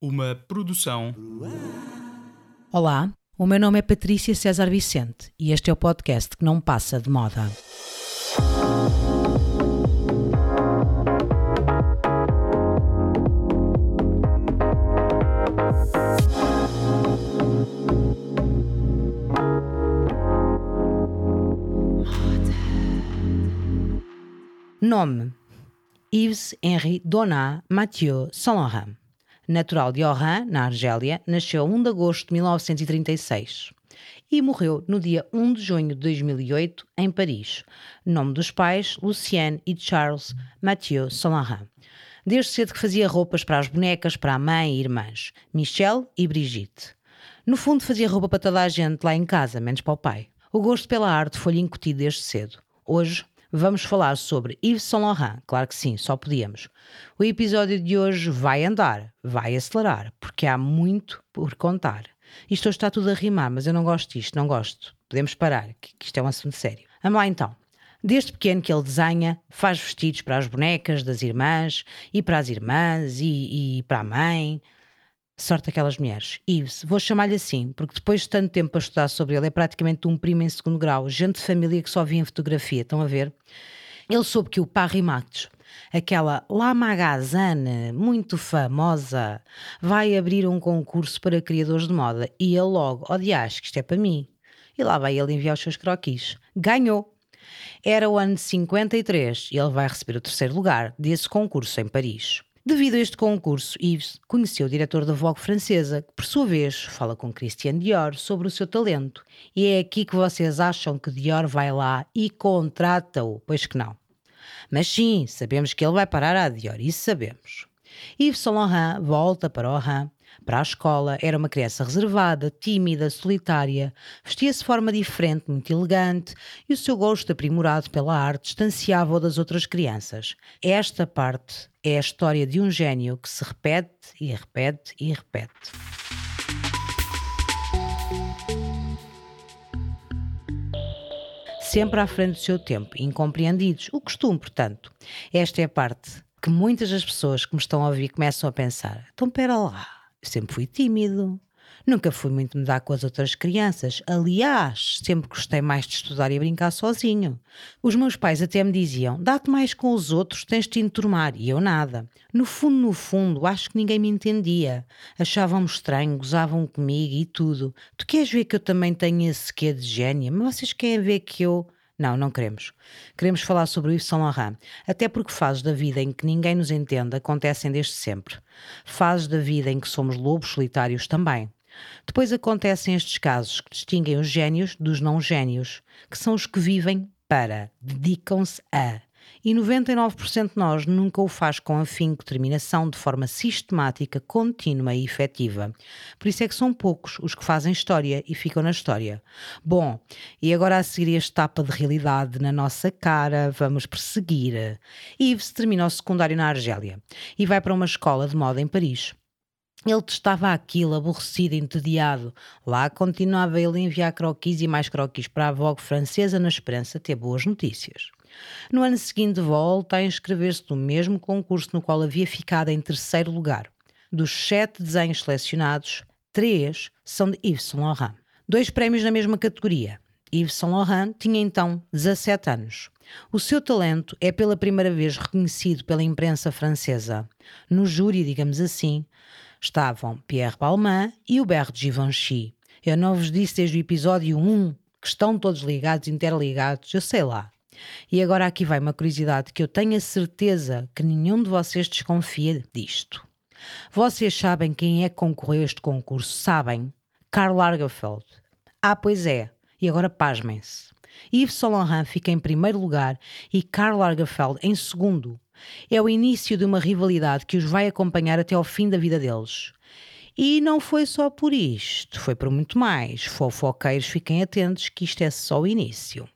Uma produção. Olá, o meu nome é Patrícia César Vicente e este é o podcast que não passa de moda. Nome: Yves Henri Donat Mathieu Saint Laurent. Natural de Oran, na Argélia, nasceu 1 de agosto de 1936 e morreu no dia 1 de junho de 2008 em Paris. Nome dos pais: Lucienne e Charles Mathieu Laurent. Desde cedo que fazia roupas para as bonecas, para a mãe e irmãs, Michelle e Brigitte. No fundo, fazia roupa para toda a gente lá em casa, menos para o pai. O gosto pela arte foi-lhe incutido desde cedo. Hoje, vamos falar sobre Yves Saint Laurent. Claro que sim, só podíamos. O episódio de hoje vai andar, vai acelerar, porque há muito por contar. Isto hoje está tudo a rimar, mas eu não gosto disto, não gosto. Podemos parar, que, que isto é um assunto sério. Vamos lá então. Desde pequeno que ele desenha, faz vestidos para as bonecas das irmãs, e para as irmãs, e, e para a mãe. Sorte aquelas mulheres. Yves, vou chamar-lhe assim, porque depois de tanto tempo a estudar sobre ele, é praticamente um primo em segundo grau, gente de família que só via em fotografia, estão a ver? Ele soube que o Paris Max, aquela La Magazine, muito famosa, vai abrir um concurso para criadores de moda e ele logo, oh dias, que isto é para mim. E lá vai ele enviar os seus croquis. Ganhou! Era o ano de 53 e ele vai receber o terceiro lugar desse concurso em Paris. Devido a este concurso, Yves conheceu o diretor da Vogue francesa, que por sua vez fala com Christian Dior sobre o seu talento. E é aqui que vocês acham que Dior vai lá e contrata-o, pois que não. Mas sim, sabemos que ele vai parar a Dior, isso sabemos. Yves Saint Laurent volta para Oran, para a escola, era uma criança reservada, tímida, solitária, vestia-se de forma diferente, muito elegante, e o seu gosto aprimorado pela arte distanciava-o das outras crianças. Esta parte é a história de um gênio que se repete e repete e repete. Sempre à frente do seu tempo, incompreendidos, o costume, portanto. Esta é a parte que muitas das pessoas que me estão a ouvir começam a pensar: então, pera lá, sempre fui tímido. Nunca fui muito me dar com as outras crianças. Aliás, sempre gostei mais de estudar e brincar sozinho. Os meus pais até me diziam: dá-te mais com os outros, tens de te enturmar. E eu nada. No fundo, no fundo, acho que ninguém me entendia. Achavam-me estranho, gozavam comigo e tudo. Tu queres ver que eu também tenho esse quê de gênio? Mas vocês querem ver que eu. Não, não queremos. Queremos falar sobre o Yves Saint Laurent, até porque fases da vida em que ninguém nos entende acontecem desde sempre. Fases da vida em que somos lobos solitários também. Depois acontecem estes casos que distinguem os génios dos não génios, que são os que vivem para, dedicam-se a. E 99% de nós nunca o faz com afinco, determinação, de forma sistemática, contínua e efetiva. Por isso é que são poucos os que fazem história e ficam na história. Bom, e agora a seguir este tapa de realidade na nossa cara, vamos perseguir. Yves termina o secundário na Argélia e vai para uma escola de moda em Paris. Ele testava aquilo, aborrecido, entediado. Lá continuava ele a enviar croquis e mais croquis para a Vogue francesa na esperança de ter boas notícias. No ano seguinte volta a inscrever-se no mesmo concurso no qual havia ficado em terceiro lugar. Dos sete desenhos selecionados, três são de Yves Saint Laurent. Dois prémios na mesma categoria. Yves Saint Laurent tinha então 17 anos. O seu talento é pela primeira vez reconhecido pela imprensa francesa. No júri, digamos assim, estavam Pierre Balmain e Hubert Givenchy. Eu não vos disse desde o episódio 1 que estão todos ligados, interligados, eu sei lá. E agora aqui vai uma curiosidade que eu tenho a certeza que nenhum de vocês desconfia disto. Vocês sabem quem é que concorreu a este concurso? Sabem? Karl Lagerfeld. Ah, pois é. E agora pasmem-se. Yves Saint fica em primeiro lugar e Karl Lagerfeld em segundo. É o início de uma rivalidade que os vai acompanhar até ao fim da vida deles. E não foi só por isto, foi por muito mais. Fofoqueiros, fiquem atentos que isto é só o início.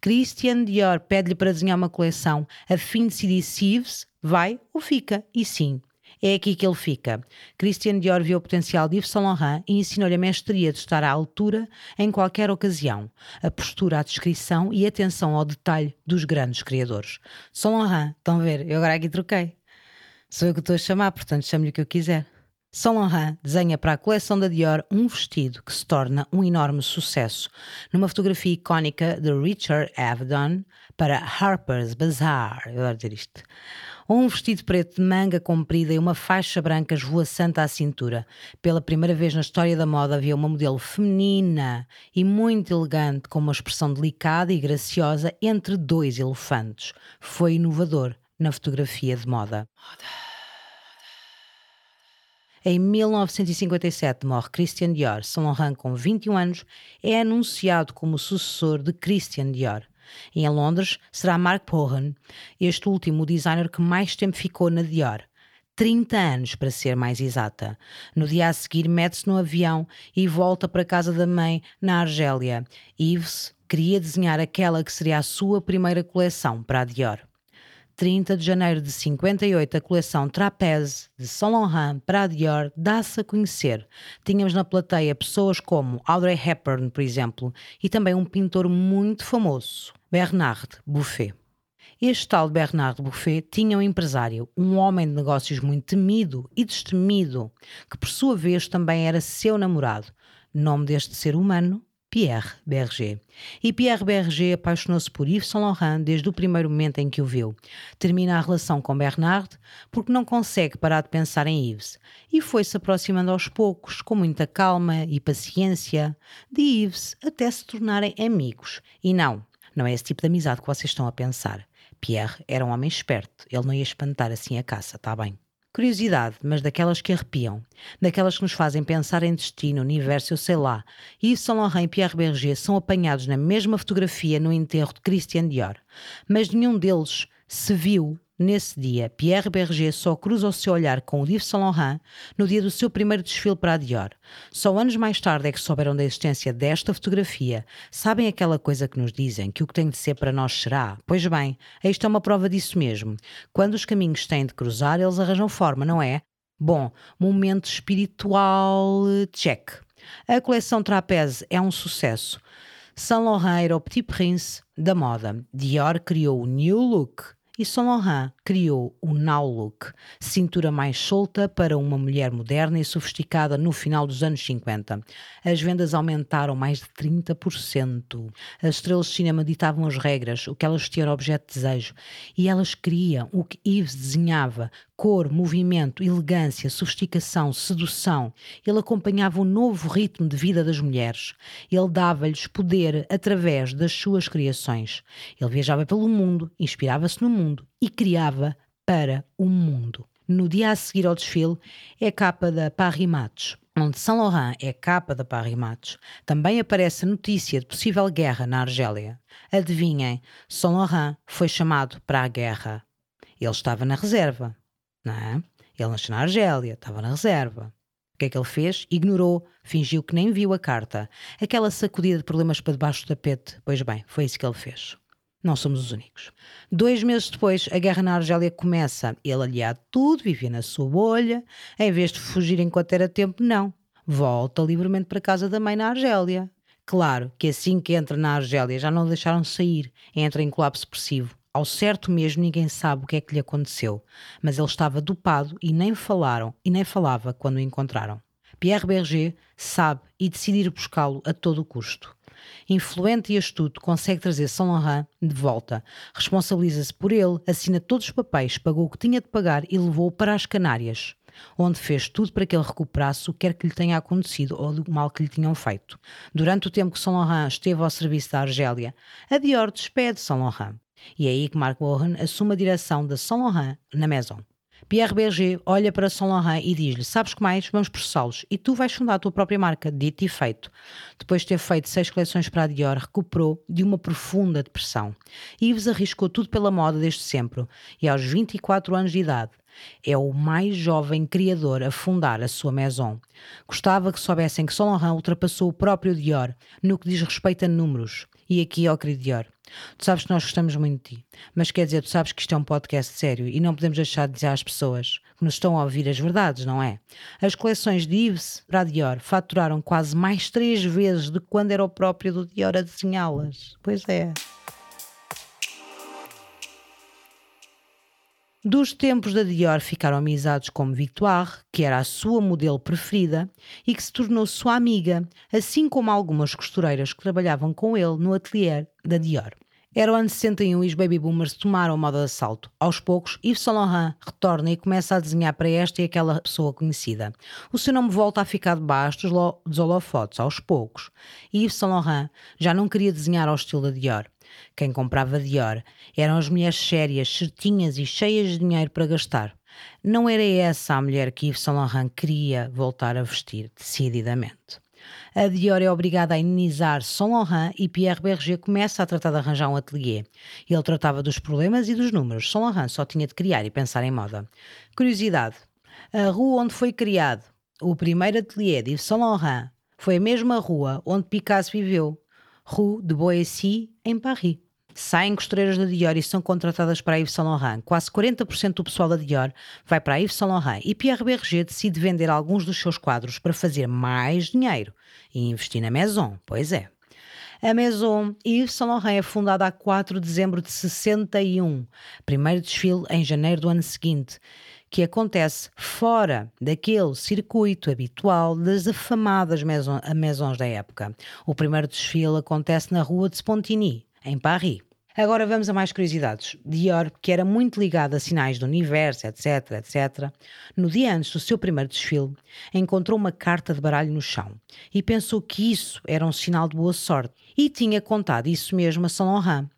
Christian Dior pede-lhe para desenhar uma coleção a fim de decidir se Yves vai ou fica. E sim, é aqui que ele fica. Christian Dior viu o potencial de Yves Saint Laurent e ensinou-lhe a mestria de estar à altura em qualquer ocasião, a postura à descrição e atenção ao detalhe dos grandes criadores. Saint Laurent, estão a ver? Eu agora aqui troquei. Sou eu que estou a chamar, portanto chame-lhe o que eu quiser. Saint Laurent desenha para a coleção da Dior um vestido que se torna um enorme sucesso, numa fotografia icónica de Richard Avedon para Harper's Bazaar. Eu adoro dizer isto. Um vestido preto de manga comprida e uma faixa branca esvoaçante à cintura. Pela primeira vez na história da moda havia uma modelo feminina e muito elegante, com uma expressão delicada e graciosa entre dois elefantes. Foi inovador na fotografia de moda. moda. Em 1957 morre Christian Dior. Saint Laurent, com 21 anos, é anunciado como sucessor de Christian Dior. Em Londres será Mark Pohan, este último designer que mais tempo ficou na Dior. 30 anos, para ser mais exata. No dia a seguir, mete-se no avião e volta para a casa da mãe, na Argélia. Yves queria desenhar aquela que seria a sua primeira coleção para a Dior. 30 de janeiro de 58, a coleção Trapeze de Saint Laurent para a Dior dá-se a conhecer. Tínhamos na plateia pessoas como Audrey Hepburn, por exemplo, e também um pintor muito famoso, Bernard Buffet. Este tal Bernard Buffet tinha um empresário, um homem de negócios muito temido e destemido, que por sua vez também era seu namorado. Nome deste ser humano, Pierre Berger. E Pierre Berger apaixonou-se por Yves Saint Laurent desde o primeiro momento em que o viu. Termina a relação com Bernard porque não consegue parar de pensar em Yves e foi-se aproximando aos poucos, com muita calma e paciência, de Yves até se tornarem amigos. E não, não é esse tipo de amizade que vocês estão a pensar. Pierre era um homem esperto, ele não ia espantar assim a caça, está bem? Curiosidade, mas daquelas que arrepiam, daquelas que nos fazem pensar em destino, universo, eu sei lá. Yves Saint Laurent e Pierre Berger são apanhados na mesma fotografia no enterro de Christian Dior, mas nenhum deles se viu Nesse dia, Pierre Berger só cruza o seu olhar com o Yves Saint Laurent no dia do seu primeiro desfile para a Dior. Só anos mais tarde é que souberam da existência desta fotografia. Sabem aquela coisa que nos dizem, que o que tem de ser para nós será? Pois bem, isto é uma prova disso mesmo. Quando os caminhos têm de cruzar, eles arranjam forma, não é? Bom, momento espiritual, check. A coleção Trapeze é um sucesso. Saint Laurent era o Petit Prince da moda. Dior criou o New Look e Saint Laurent criou o Now Look, cintura mais solta para uma mulher moderna e sofisticada no final dos anos 50. As vendas aumentaram mais de 30%. As estrelas de cinema ditavam as regras, o que elas tinham objeto de desejo, e elas queriam o que Yves desenhava, cor, movimento, elegância, sofisticação, sedução. Ele acompanhava o novo ritmo de vida das mulheres. Ele dava-lhes poder através das suas criações. Ele viajava pelo mundo, inspirava-se no mundo e criava para o mundo. No dia a seguir ao desfile, é capa da Paris Match, onde Saint Laurent é capa da Paris Match. Também aparece a notícia de possível guerra na Argélia. Adivinhem, Saint Laurent foi chamado para a guerra. Ele estava na reserva, não é? Ele nasceu na Argélia, estava na reserva. O que é que ele fez? Ignorou, fingiu que nem viu a carta. Aquela sacudida de problemas para debaixo do tapete. Pois bem, foi isso que ele fez. Não somos os únicos. Dois meses depois, a guerra na Argélia começa. Ele, aliado tudo, vivia na sua bolha. Em vez de fugir enquanto era tempo, não. Volta livremente para casa da mãe na Argélia. Claro que assim que entra na Argélia já não o deixaram sair. Entra em colapso depressivo. Ao certo mesmo ninguém sabe o que é que lhe aconteceu. Mas ele estava dopado e nem falaram e nem falava quando o encontraram. Pierre Berger sabe e decide ir buscá-lo a todo o custo influente e astuto, consegue trazer Saint Laurent de volta. Responsabiliza-se por ele, assina todos os papéis, pagou o que tinha de pagar e levou-o para as Canárias onde fez tudo para que ele recuperasse o que quer que lhe tenha acontecido ou do mal que lhe tinham feito. Durante o tempo que Saint Laurent esteve ao serviço da Argélia, a Dior despede Saint Laurent. E é aí que Mark Bohan assume a direção da Saint Laurent na Maison. Pierre Berger olha para Saint Laurent e diz-lhe: Sabes que mais? Vamos processá-los e tu vais fundar a tua própria marca. Dito e feito. Depois de ter feito seis coleções para a Dior, recuperou de uma profunda depressão. Yves arriscou tudo pela moda desde sempre e aos 24 anos de idade É o mais jovem criador a fundar a sua maison. Gostava que soubessem que Saint Laurent ultrapassou o próprio Dior no que diz respeito a números. E aqui, ó querido Dior, tu sabes que nós gostamos muito de ti, mas quer dizer, tu sabes que isto é um podcast sério e não podemos deixar de dizer às pessoas que nos estão a ouvir as verdades, não é? As coleções de Yves para a Dior faturaram quase mais três vezes de quando era o próprio do Dior a desenhá-las. Pois é. Dos tempos da Dior ficaram amizades como Victoire, que era a sua modelo preferida e que se tornou sua amiga, assim como algumas costureiras que trabalhavam com ele no ateliê da Dior. Era o ano 61 e os baby boomers tomaram a moda de assalto. Aos poucos, Yves Saint Laurent retorna e começa a desenhar para esta e aquela pessoa conhecida. O seu nome volta a ficar debaixo dos, holofotes, aos poucos. E Yves Saint Laurent já não queria desenhar ao estilo da Dior. Quem comprava Dior eram as mulheres sérias, certinhas e cheias de dinheiro para gastar. Não era essa a mulher que Yves Saint Laurent queria voltar a vestir decididamente. A Dior é obrigada a indenizar Saint Laurent e Pierre Berger começa a tratar de arranjar um ateliê. Ele tratava dos problemas e dos números. Saint Laurent só tinha de criar e pensar em moda. Curiosidade: a rua onde foi criado o primeiro ateliê de Yves Saint Laurent foi a mesma rua onde Picasso viveu. Rue de Boissy, em Paris. Saem costureiras da Dior e são contratadas para a Yves Saint Laurent. Quase 40% do pessoal da Dior vai para a Yves Saint Laurent e Pierre Berger decide vender alguns dos seus quadros para fazer mais dinheiro e investir na Maison. Pois é. A Maison Yves Saint Laurent é fundada a 4 de dezembro de 61. Primeiro desfile em janeiro do ano seguinte que acontece fora daquele circuito habitual das afamadas maisons da época. O primeiro desfile acontece na rua de Spontini, em Paris. Agora vamos a mais curiosidades. Dior, que era muito ligado a sinais do universo, etc, etc, no dia antes do seu primeiro desfile, encontrou uma carta de baralho no chão e pensou que isso era um sinal de boa sorte e tinha contado isso mesmo a Saint Laurent.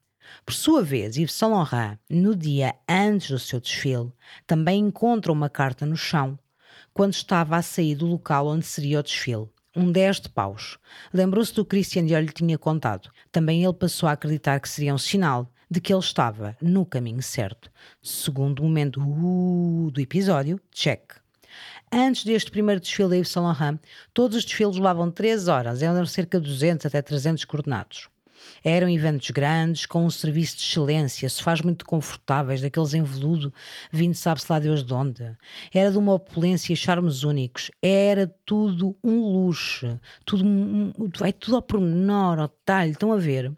Por sua vez, Yves Saint Laurent, no dia antes do seu desfile, também encontra uma carta no chão quando estava a sair do local onde seria o desfile. Um 10 de paus. Lembrou-se do Christian Dior lhe tinha contado. Também ele passou a acreditar que seria um sinal de que ele estava no caminho certo. Segundo momento uh, do episódio, check. Antes deste primeiro desfile da Yves Saint Laurent, todos os desfiles levavam 3 horas, eram cerca de 200 até 300 coordenados. Eram eventos grandes, com um serviço de excelência, faz muito confortáveis, daqueles em veludo, vindo sabe-se lá Deus de onde. Era de uma opulência e charmes únicos. Era tudo um luxo. Tudo, é tudo ao pormenor, ao detalhe. Estão a ver?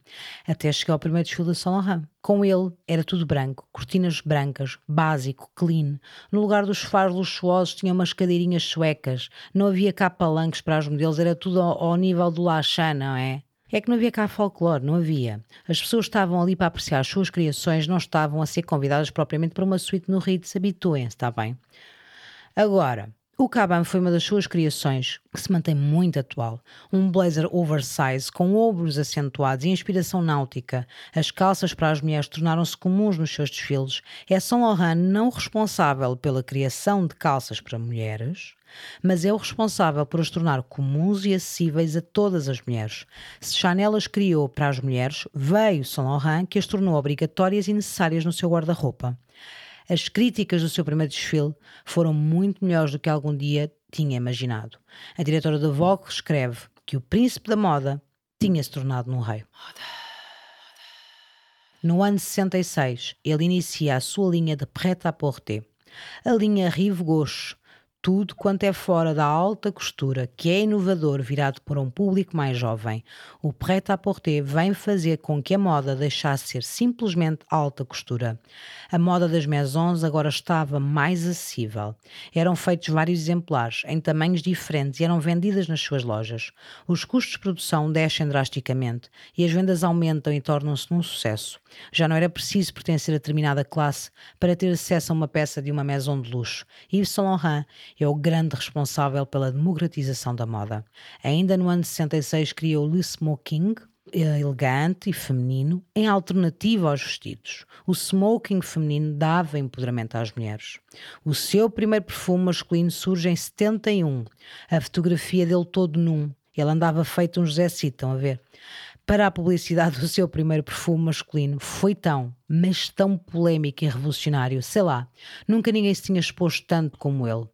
Até chegar ao primeiro desfile da Saint Laurent. Com ele era tudo branco, cortinas brancas, básico, clean. No lugar dos faros luxuosos tinha umas cadeirinhas suecas. Não havia cá palanques para os modelos, era tudo ao, ao nível do Lachan, não é? É que não havia cá folclore, não havia. As pessoas estavam ali para apreciar as suas criações, não estavam a ser convidadas propriamente para uma suíte no Ritz, habituem-se, está bem? Agora, o Caban foi uma das suas criações que se mantém muito atual. Um blazer oversize com ombros acentuados e inspiração náutica. As calças para as mulheres tornaram-se comuns nos seus desfiles. É Saint Laurent não responsável pela criação de calças para mulheres, mas é o responsável por as tornar comuns e acessíveis a todas as mulheres. Se Chanel as criou para as mulheres, veio Saint Laurent que as tornou obrigatórias e necessárias no seu guarda-roupa. As críticas do seu primeiro desfile foram muito melhores do que algum dia tinha imaginado. A diretora da Vogue escreve que o príncipe da moda tinha se tornado num rei. No ano 66, ele inicia a sua linha de prêt-à-porter, a linha Rive Gauche, tudo quanto é fora da alta costura, que é inovador, virado para um público mais jovem. O prêt-à-porter vem fazer com que a moda deixasse de ser simplesmente alta costura. A moda das maisons agora estava mais acessível. Eram feitos vários exemplares, em tamanhos diferentes, e eram vendidas nas suas lojas. Os custos de produção descem drasticamente e as vendas aumentam e tornam-se num sucesso. Já não era preciso pertencer a determinada classe para ter acesso a uma peça de uma maison de luxo. Yves Saint Laurent é o grande responsável pela democratização da moda. Ainda no ano de 66 criou Le Smoking, elegante e feminino, em alternativa aos vestidos. O smoking feminino dava empoderamento às mulheres. O seu primeiro perfume masculino surge em 71. A fotografia dele todo num. Ele andava feito um José Cid, estão a ver? Para a publicidade do seu primeiro perfume masculino foi tão, mas tão polémico e revolucionário, sei lá, nunca ninguém se tinha exposto tanto como ele.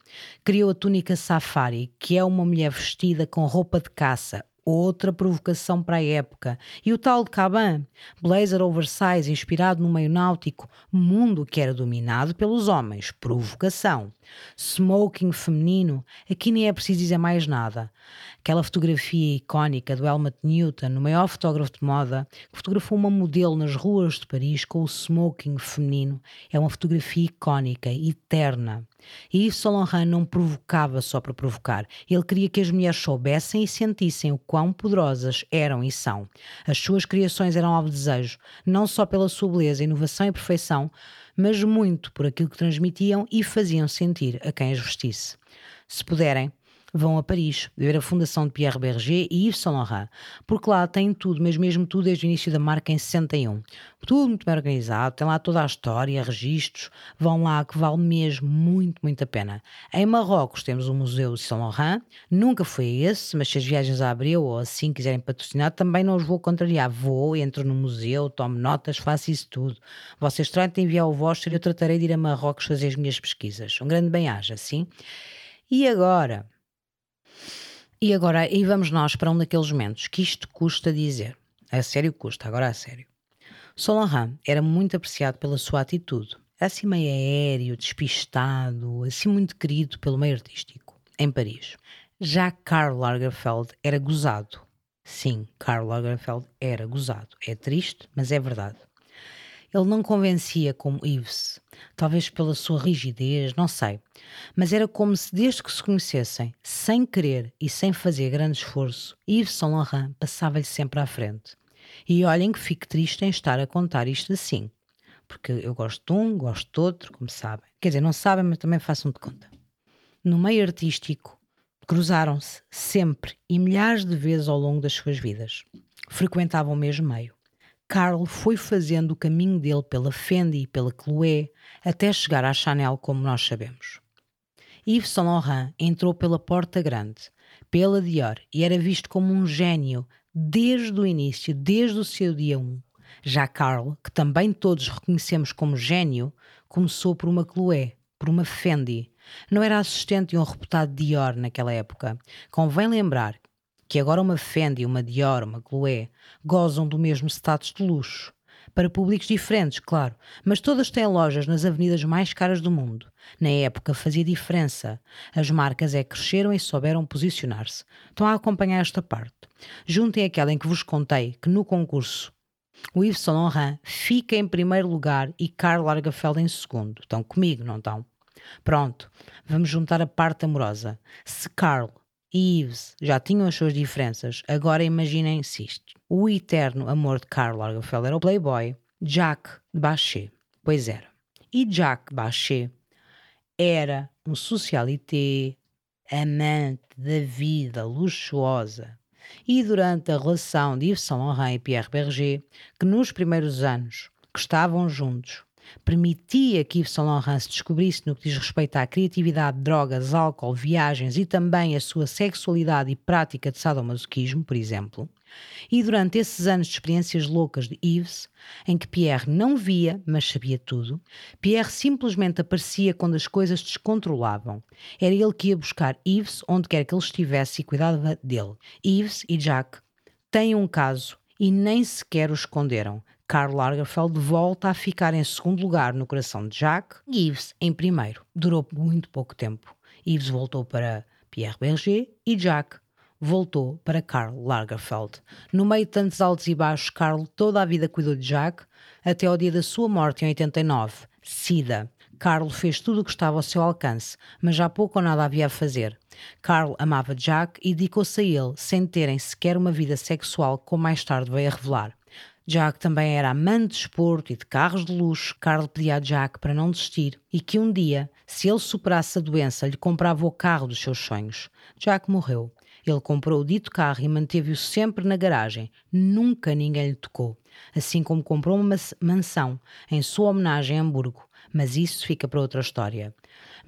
Criou a túnica safari, que é uma mulher vestida com roupa de caça, outra provocação para a época. E o tal de Caban, blazer oversize inspirado no meio náutico, mundo que era dominado pelos homens, provocação. Smoking feminino, aqui nem é preciso dizer mais nada. Aquela fotografia icónica do Helmut Newton, o maior fotógrafo de moda, que fotografou uma modelo nas ruas de Paris com o smoking feminino, é uma fotografia icónica, eterna. E Yves Saint não provocava só para provocar. Ele queria que as mulheres soubessem e sentissem o quão poderosas eram e são. As suas criações eram alvo desejo, não só pela sua beleza, inovação e perfeição, mas muito por aquilo que transmitiam e faziam sentir a quem as vestisse. Se puderem, vão a Paris ver a fundação de Pierre Berger e Yves Saint Laurent, porque lá tem tudo, mas mesmo tudo desde o início da marca em 61. Tudo muito bem organizado, tem lá toda a história, registros, vão lá que vale mesmo muito, muito a pena. Em Marrocos temos o Museu de Saint Laurent, nunca fui a esse, mas se as viagens a ou assim quiserem patrocinar, também não os vou contrariar. Vou, entro no museu, tomo notas, faço isso tudo. Vocês tratem de enviar o vosso e eu tratarei de ir a Marrocos fazer as minhas pesquisas. Um grande bem-aja, sim? E agora? E agora, aí vamos nós para um daqueles momentos que isto custa dizer. A sério custa, agora a sério. Laurent era muito apreciado pela sua atitude. Assim meio aéreo, despistado, assim muito querido pelo meio artístico, em Paris. Já Karl Lagerfeld era gozado. Sim, Karl Lagerfeld era gozado. É triste, mas é verdade. Ele não convencia como Yves, talvez pela sua rigidez, não sei, mas era como se desde que se conhecessem, sem querer e sem fazer grande esforço, Yves Saint Laurent passava-lhe sempre à frente. E olhem que fico triste em estar a contar isto assim, porque eu gosto de um, gosto de outro, como sabem. Quer dizer, não sabem, mas também façam de conta. No meio artístico, cruzaram-se sempre e milhares de vezes ao longo das suas vidas. Frequentavam o mesmo meio. Carl foi fazendo o caminho dele pela Fendi e pela Chloé até chegar à Chanel, como nós sabemos. Yves Saint Laurent entrou pela porta grande, pela Dior, e era visto como um gênio desde o início, desde o seu dia 1. Já Carl, que também todos reconhecemos como gênio, começou por uma Chloé, por uma Fendi. Não era assistente de um reputado Dior naquela época. Convém lembrar que agora uma Fendi, uma Dior, uma Chloé gozam do mesmo status de luxo. Para públicos diferentes, claro, mas todas têm lojas nas avenidas mais caras do mundo. Na época fazia diferença. As marcas é cresceram e souberam posicionar-se. Estão a acompanhar esta parte. Juntem aquela em que vos contei que no concurso o Yves Saint Laurent fica em primeiro lugar e Karl Lagerfeld em segundo. Estão comigo, não estão? Pronto, vamos juntar a parte amorosa. Se Karl e Yves já tinham as suas diferenças, agora imaginem-se isto. O eterno amor de Karl Lagerfeld era o playboy Jacques Bachet. Pois era. E Jacques Bachet era um socialité, amante da vida luxuosa. E durante a relação de Yves Saint Laurent e Pierre Berger, que nos primeiros anos que estavam juntos, permitia que Yves Saint Laurent se descobrisse no que diz respeito à criatividade, drogas, álcool, viagens e também a sua sexualidade e prática de sadomasoquismo, por exemplo. E durante esses anos de experiências loucas de Yves, em que Pierre não via, mas sabia tudo, Pierre simplesmente aparecia quando as coisas descontrolavam. Era ele que ia buscar Yves onde quer que ele estivesse e cuidava dele. Yves e Jack têm um caso e nem sequer o esconderam. Karl Lagerfeld volta a ficar em segundo lugar no coração de Jacques e Yves em primeiro. Durou muito pouco tempo. Yves voltou para Pierre Berger e Jacques voltou para Karl Lagerfeld. No meio de tantos altos e baixos, Karl toda a vida cuidou de Jacques até ao dia da sua morte em 89, SIDA. Carl fez tudo o que estava ao seu alcance, mas já pouco ou nada havia a fazer. Carl amava Jack e dedicou-se a ele, sem terem sequer uma vida sexual, como mais tarde veio a revelar. Jack também era amante de esporto e de carros de luxo. Carl pedia a Jack para não desistir e que um dia, se ele superasse a doença, lhe comprava o carro dos seus sonhos. Jack morreu. Ele comprou o dito carro e manteve-o sempre na garagem. Nunca ninguém lhe tocou. Assim como comprou uma mansão em sua homenagem em Hamburgo. Mas isso fica para outra história.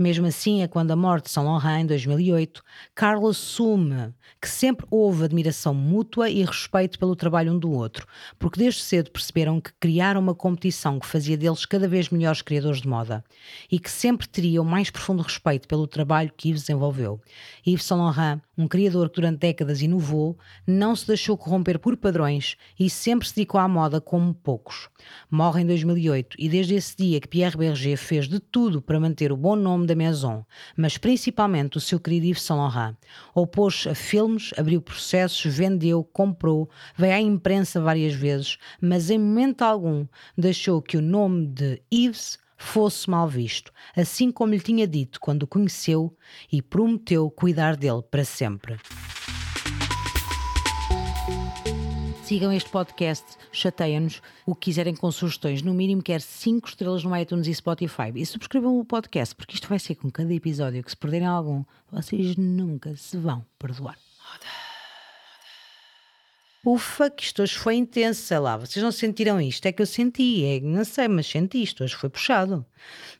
Mesmo assim, é quando a morte de Saint Laurent em 2008, Carlos assume que sempre houve admiração mútua e respeito pelo trabalho um do outro, porque desde cedo perceberam que criaram uma competição que fazia deles cada vez melhores criadores de moda e que sempre teriam mais profundo respeito pelo trabalho que Yves desenvolveu. Yves Saint Laurent, um criador que durante décadas inovou, não se deixou corromper por padrões e sempre se dedicou à moda como poucos. Morre em 2008 e desde esse dia que Pierre Berger fez de tudo para manter o bom nome da Maison, mas principalmente o seu querido Yves Saint Laurent. Opôs a filmes, abriu processos, vendeu, comprou, veio à imprensa várias vezes, mas em momento algum deixou que o nome de Yves fosse mal visto, assim como lhe tinha dito quando o conheceu e prometeu cuidar dele para sempre. Sigam este podcast, chateia-nos. O que quiserem com sugestões, no mínimo quer 5 estrelas no iTunes e Spotify. E subscrevam o podcast, porque isto vai ser com cada episódio que se perderem algum, vocês nunca se vão perdoar. Ufa, que isto hoje foi intenso, sei lá, vocês não sentiram isto? É que eu senti, é, não sei, mas senti isto, hoje foi puxado.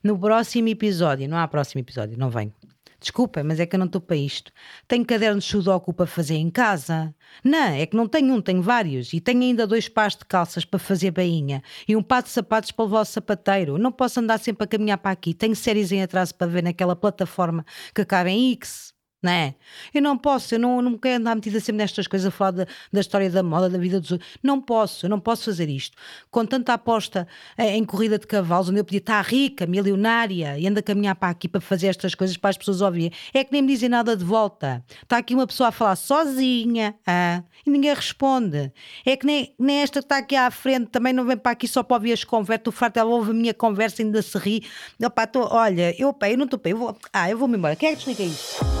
No próximo episódio, não há próximo episódio, não venho. Desculpa, mas é que eu não estou para isto. Tenho cadernos de sudoku para fazer em casa. Não, é que não tenho um, tenho vários. E tenho ainda dois pares de calças para fazer bainha. E um par de sapatos para levar ao sapateiro. Não posso andar sempre a caminhar para aqui. Tenho séries em atraso para ver naquela plataforma que acaba em X não é? Eu não posso, eu não, não quero andar metida sempre nestas coisas, a falar da, da história da moda, da vida dos outros. Não posso, eu não posso fazer isto. Com tanta aposta em, em corrida de cavalos, onde eu podia estar rica, milionária, e anda a caminhar para aqui para fazer estas coisas para as pessoas ouvirem, é que nem me dizem nada de volta. Está aqui uma pessoa a falar sozinha ah, e ninguém responde. É que nem, nem esta que está aqui à frente também não vem para aqui só para ouvir as conversas. O farto, ela ouve a minha conversa e ainda se ri. Opa, tô, olha, eu, opa, eu não estou bem, ah, eu vou-me embora. Quem é que isto?